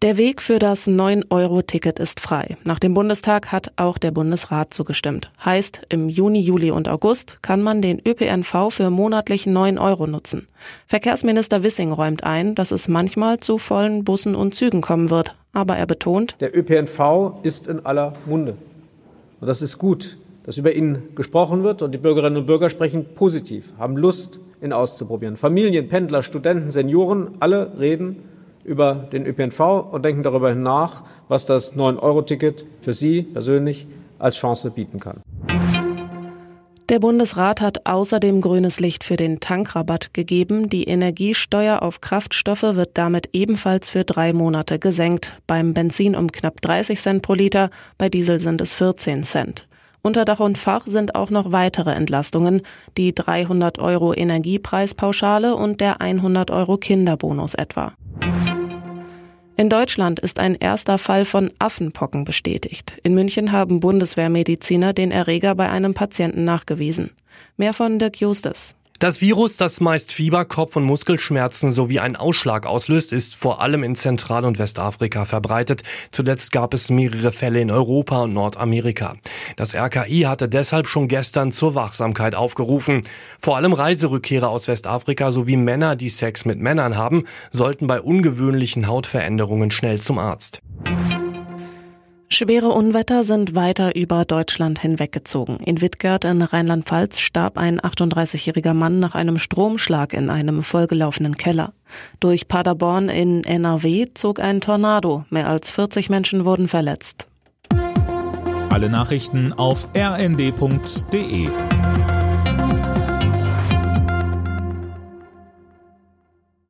Der Weg für das 9-Euro-Ticket ist frei. Nach dem Bundestag hat auch der Bundesrat zugestimmt. Heißt, im Juni, Juli und August kann man den ÖPNV für monatlich 9 Euro nutzen. Verkehrsminister Wissing räumt ein, dass es manchmal zu vollen Bussen und Zügen kommen wird. Aber er betont, der ÖPNV ist in aller Munde. Und das ist gut, dass über ihn gesprochen wird und die Bürgerinnen und Bürger sprechen positiv, haben Lust, ihn auszuprobieren. Familien, Pendler, Studenten, Senioren, alle reden über den ÖPNV und denken darüber nach, was das 9-Euro-Ticket für Sie persönlich als Chance bieten kann. Der Bundesrat hat außerdem grünes Licht für den Tankrabatt gegeben. Die Energiesteuer auf Kraftstoffe wird damit ebenfalls für drei Monate gesenkt. Beim Benzin um knapp 30 Cent pro Liter, bei Diesel sind es 14 Cent. Unter Dach und Fach sind auch noch weitere Entlastungen, die 300 Euro Energiepreispauschale und der 100 Euro Kinderbonus etwa. In Deutschland ist ein erster Fall von Affenpocken bestätigt. In München haben Bundeswehrmediziner den Erreger bei einem Patienten nachgewiesen. Mehr von Dirk Justus. Das Virus, das meist Fieber, Kopf- und Muskelschmerzen sowie einen Ausschlag auslöst, ist vor allem in Zentral- und Westafrika verbreitet. Zuletzt gab es mehrere Fälle in Europa und Nordamerika. Das RKI hatte deshalb schon gestern zur Wachsamkeit aufgerufen. Vor allem Reiserückkehrer aus Westafrika sowie Männer, die Sex mit Männern haben, sollten bei ungewöhnlichen Hautveränderungen schnell zum Arzt. Schwere Unwetter sind weiter über Deutschland hinweggezogen. In Wittgert in Rheinland-Pfalz starb ein 38-jähriger Mann nach einem Stromschlag in einem vollgelaufenen Keller. Durch Paderborn in NRW zog ein Tornado. Mehr als 40 Menschen wurden verletzt. Alle Nachrichten auf rnd.de